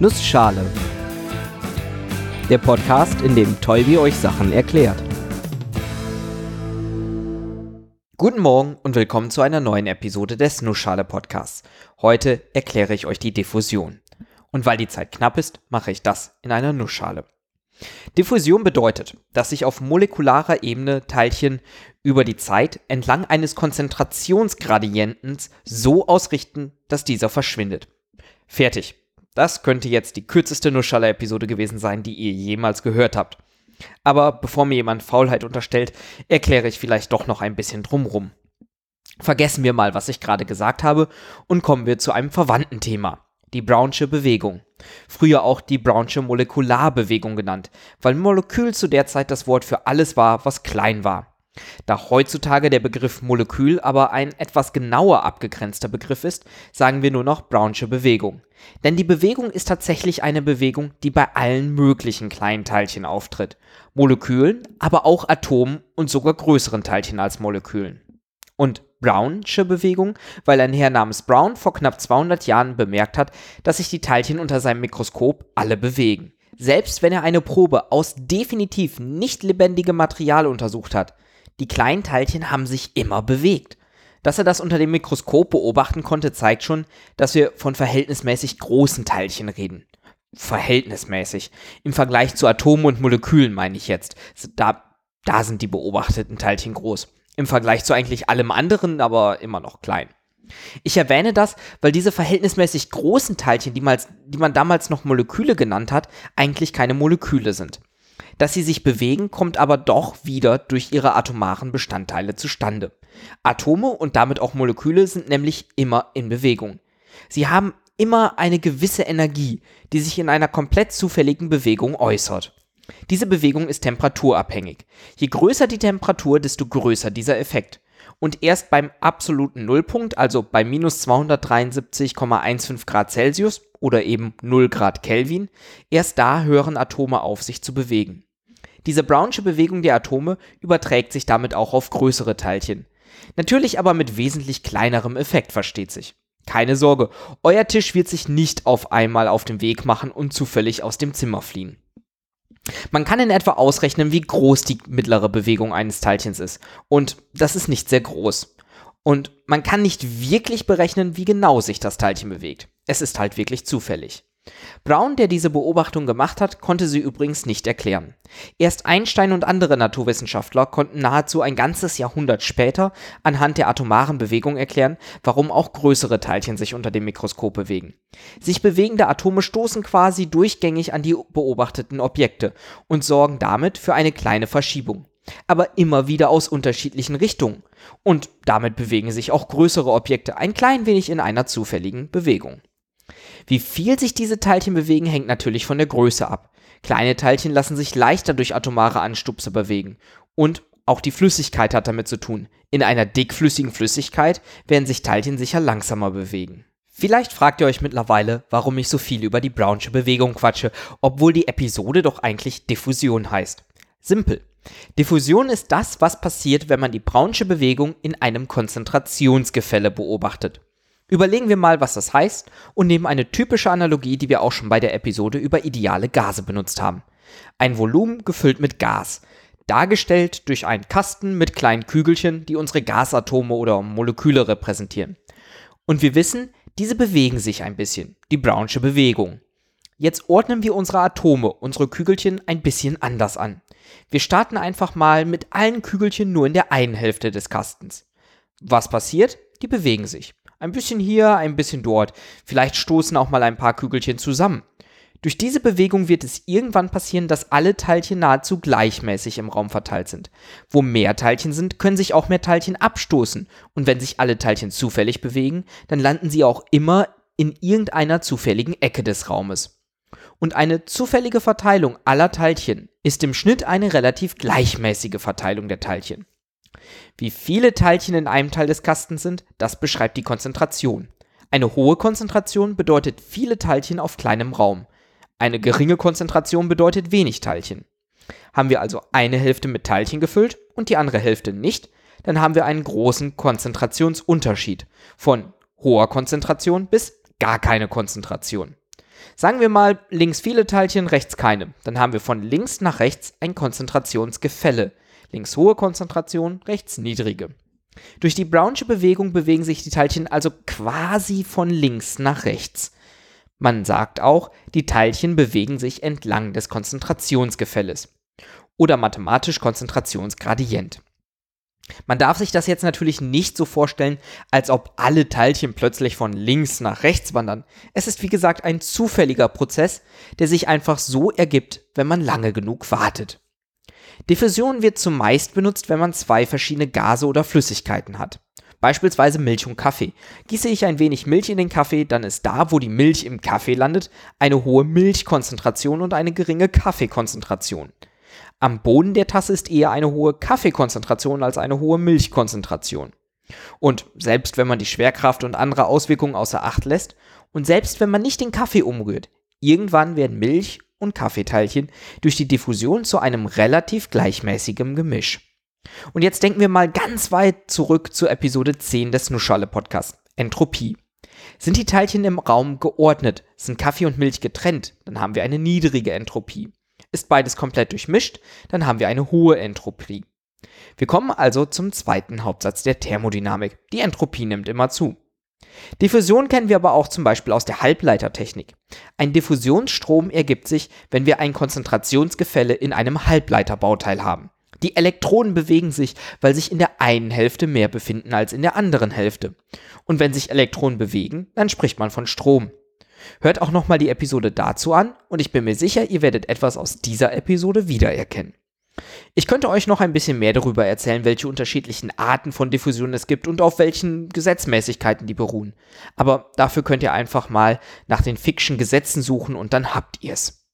Nussschale. Der Podcast, in dem Tolbi euch Sachen erklärt. Guten Morgen und willkommen zu einer neuen Episode des Nussschale Podcasts. Heute erkläre ich euch die Diffusion. Und weil die Zeit knapp ist, mache ich das in einer Nussschale. Diffusion bedeutet, dass sich auf molekularer Ebene Teilchen über die Zeit entlang eines Konzentrationsgradientens so ausrichten, dass dieser verschwindet. Fertig. Das könnte jetzt die kürzeste Nussschale-Episode gewesen sein, die ihr jemals gehört habt. Aber bevor mir jemand Faulheit unterstellt, erkläre ich vielleicht doch noch ein bisschen drumrum. Vergessen wir mal, was ich gerade gesagt habe, und kommen wir zu einem verwandten Thema die Brownsche Bewegung. Früher auch die Brownsche Molekularbewegung genannt, weil Molekül zu der Zeit das Wort für alles war, was klein war. Da heutzutage der Begriff Molekül aber ein etwas genauer abgegrenzter Begriff ist, sagen wir nur noch Brownsche Bewegung. Denn die Bewegung ist tatsächlich eine Bewegung, die bei allen möglichen kleinen Teilchen auftritt. Molekülen, aber auch Atomen und sogar größeren Teilchen als Molekülen. Und Brownsche Bewegung, weil ein Herr namens Brown vor knapp 200 Jahren bemerkt hat, dass sich die Teilchen unter seinem Mikroskop alle bewegen. Selbst wenn er eine Probe aus definitiv nicht lebendigem Material untersucht hat, die kleinen Teilchen haben sich immer bewegt. Dass er das unter dem Mikroskop beobachten konnte, zeigt schon, dass wir von verhältnismäßig großen Teilchen reden. Verhältnismäßig. Im Vergleich zu Atomen und Molekülen meine ich jetzt. Da, da sind die beobachteten Teilchen groß im Vergleich zu eigentlich allem anderen, aber immer noch klein. Ich erwähne das, weil diese verhältnismäßig großen Teilchen, die, mal, die man damals noch Moleküle genannt hat, eigentlich keine Moleküle sind. Dass sie sich bewegen, kommt aber doch wieder durch ihre atomaren Bestandteile zustande. Atome und damit auch Moleküle sind nämlich immer in Bewegung. Sie haben immer eine gewisse Energie, die sich in einer komplett zufälligen Bewegung äußert. Diese Bewegung ist temperaturabhängig. Je größer die Temperatur, desto größer dieser Effekt. Und erst beim absoluten Nullpunkt, also bei minus 273,15 Grad Celsius oder eben 0 Grad Kelvin, erst da hören Atome auf, sich zu bewegen. Diese Brownsche Bewegung der Atome überträgt sich damit auch auf größere Teilchen. Natürlich aber mit wesentlich kleinerem Effekt, versteht sich. Keine Sorge, euer Tisch wird sich nicht auf einmal auf den Weg machen und zufällig aus dem Zimmer fliehen. Man kann in etwa ausrechnen, wie groß die mittlere Bewegung eines Teilchens ist. Und das ist nicht sehr groß. Und man kann nicht wirklich berechnen, wie genau sich das Teilchen bewegt. Es ist halt wirklich zufällig. Brown, der diese Beobachtung gemacht hat, konnte sie übrigens nicht erklären. Erst Einstein und andere Naturwissenschaftler konnten nahezu ein ganzes Jahrhundert später anhand der atomaren Bewegung erklären, warum auch größere Teilchen sich unter dem Mikroskop bewegen. Sich bewegende Atome stoßen quasi durchgängig an die beobachteten Objekte und sorgen damit für eine kleine Verschiebung. Aber immer wieder aus unterschiedlichen Richtungen. Und damit bewegen sich auch größere Objekte ein klein wenig in einer zufälligen Bewegung. Wie viel sich diese Teilchen bewegen, hängt natürlich von der Größe ab. Kleine Teilchen lassen sich leichter durch atomare Anstupse bewegen. Und auch die Flüssigkeit hat damit zu tun. In einer dickflüssigen Flüssigkeit werden sich Teilchen sicher langsamer bewegen. Vielleicht fragt ihr euch mittlerweile, warum ich so viel über die Brownsche Bewegung quatsche, obwohl die Episode doch eigentlich Diffusion heißt. Simpel. Diffusion ist das, was passiert, wenn man die Brownsche Bewegung in einem Konzentrationsgefälle beobachtet. Überlegen wir mal, was das heißt und nehmen eine typische Analogie, die wir auch schon bei der Episode über ideale Gase benutzt haben. Ein Volumen gefüllt mit Gas, dargestellt durch einen Kasten mit kleinen Kügelchen, die unsere Gasatome oder Moleküle repräsentieren. Und wir wissen, diese bewegen sich ein bisschen, die Brownsche Bewegung. Jetzt ordnen wir unsere Atome, unsere Kügelchen ein bisschen anders an. Wir starten einfach mal mit allen Kügelchen nur in der einen Hälfte des Kastens. Was passiert? Die bewegen sich. Ein bisschen hier, ein bisschen dort. Vielleicht stoßen auch mal ein paar Kügelchen zusammen. Durch diese Bewegung wird es irgendwann passieren, dass alle Teilchen nahezu gleichmäßig im Raum verteilt sind. Wo mehr Teilchen sind, können sich auch mehr Teilchen abstoßen. Und wenn sich alle Teilchen zufällig bewegen, dann landen sie auch immer in irgendeiner zufälligen Ecke des Raumes. Und eine zufällige Verteilung aller Teilchen ist im Schnitt eine relativ gleichmäßige Verteilung der Teilchen. Wie viele Teilchen in einem Teil des Kastens sind, das beschreibt die Konzentration. Eine hohe Konzentration bedeutet viele Teilchen auf kleinem Raum. Eine geringe Konzentration bedeutet wenig Teilchen. Haben wir also eine Hälfte mit Teilchen gefüllt und die andere Hälfte nicht, dann haben wir einen großen Konzentrationsunterschied von hoher Konzentration bis gar keine Konzentration. Sagen wir mal links viele Teilchen, rechts keine. Dann haben wir von links nach rechts ein Konzentrationsgefälle. Links hohe Konzentration, rechts niedrige. Durch die Brownsche Bewegung bewegen sich die Teilchen also quasi von links nach rechts. Man sagt auch, die Teilchen bewegen sich entlang des Konzentrationsgefälles oder mathematisch Konzentrationsgradient. Man darf sich das jetzt natürlich nicht so vorstellen, als ob alle Teilchen plötzlich von links nach rechts wandern. Es ist wie gesagt ein zufälliger Prozess, der sich einfach so ergibt, wenn man lange genug wartet. Diffusion wird zumeist benutzt, wenn man zwei verschiedene Gase oder Flüssigkeiten hat. Beispielsweise Milch und Kaffee. Gieße ich ein wenig Milch in den Kaffee, dann ist da, wo die Milch im Kaffee landet, eine hohe Milchkonzentration und eine geringe Kaffeekonzentration. Am Boden der Tasse ist eher eine hohe Kaffeekonzentration als eine hohe Milchkonzentration. Und selbst wenn man die Schwerkraft und andere Auswirkungen außer Acht lässt und selbst wenn man nicht den Kaffee umrührt, irgendwann werden Milch und Kaffeeteilchen durch die Diffusion zu einem relativ gleichmäßigen Gemisch. Und jetzt denken wir mal ganz weit zurück zur Episode 10 des Nuschale Podcasts. Entropie. Sind die Teilchen im Raum geordnet? Sind Kaffee und Milch getrennt? Dann haben wir eine niedrige Entropie. Ist beides komplett durchmischt? Dann haben wir eine hohe Entropie. Wir kommen also zum zweiten Hauptsatz der Thermodynamik. Die Entropie nimmt immer zu. Diffusion kennen wir aber auch zum Beispiel aus der Halbleitertechnik. Ein Diffusionsstrom ergibt sich, wenn wir ein Konzentrationsgefälle in einem Halbleiterbauteil haben. Die Elektronen bewegen sich, weil sich in der einen Hälfte mehr befinden als in der anderen Hälfte. Und wenn sich Elektronen bewegen, dann spricht man von Strom. Hört auch nochmal die Episode dazu an und ich bin mir sicher, ihr werdet etwas aus dieser Episode wiedererkennen. Ich könnte euch noch ein bisschen mehr darüber erzählen, welche unterschiedlichen Arten von Diffusion es gibt und auf welchen Gesetzmäßigkeiten die beruhen. Aber dafür könnt ihr einfach mal nach den Fiction Gesetzen suchen und dann habt ihr's.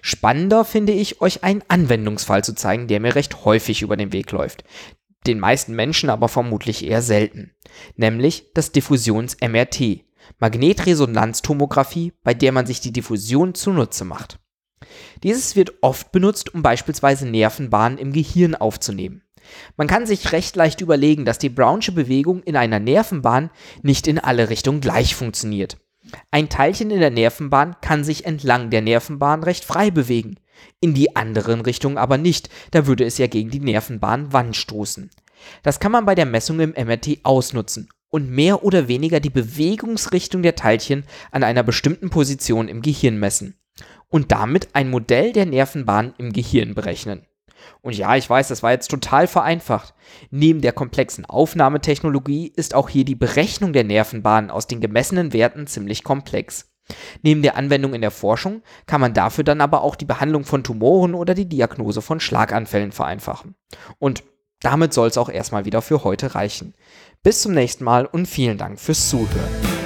Spannender finde ich, euch einen Anwendungsfall zu zeigen, der mir recht häufig über den Weg läuft. Den meisten Menschen aber vermutlich eher selten. Nämlich das Diffusions-MRT. Magnetresonanztomographie, bei der man sich die Diffusion zunutze macht. Dieses wird oft benutzt, um beispielsweise Nervenbahnen im Gehirn aufzunehmen. Man kann sich recht leicht überlegen, dass die Brownsche Bewegung in einer Nervenbahn nicht in alle Richtungen gleich funktioniert. Ein Teilchen in der Nervenbahn kann sich entlang der Nervenbahn recht frei bewegen, in die anderen Richtungen aber nicht, da würde es ja gegen die Nervenbahnwand stoßen. Das kann man bei der Messung im MRT ausnutzen und mehr oder weniger die Bewegungsrichtung der Teilchen an einer bestimmten Position im Gehirn messen und damit ein Modell der Nervenbahn im Gehirn berechnen. Und ja, ich weiß, das war jetzt total vereinfacht. Neben der komplexen Aufnahmetechnologie ist auch hier die Berechnung der Nervenbahnen aus den gemessenen Werten ziemlich komplex. Neben der Anwendung in der Forschung kann man dafür dann aber auch die Behandlung von Tumoren oder die Diagnose von Schlaganfällen vereinfachen. Und damit soll es auch erstmal wieder für heute reichen. Bis zum nächsten Mal und vielen Dank fürs Zuhören.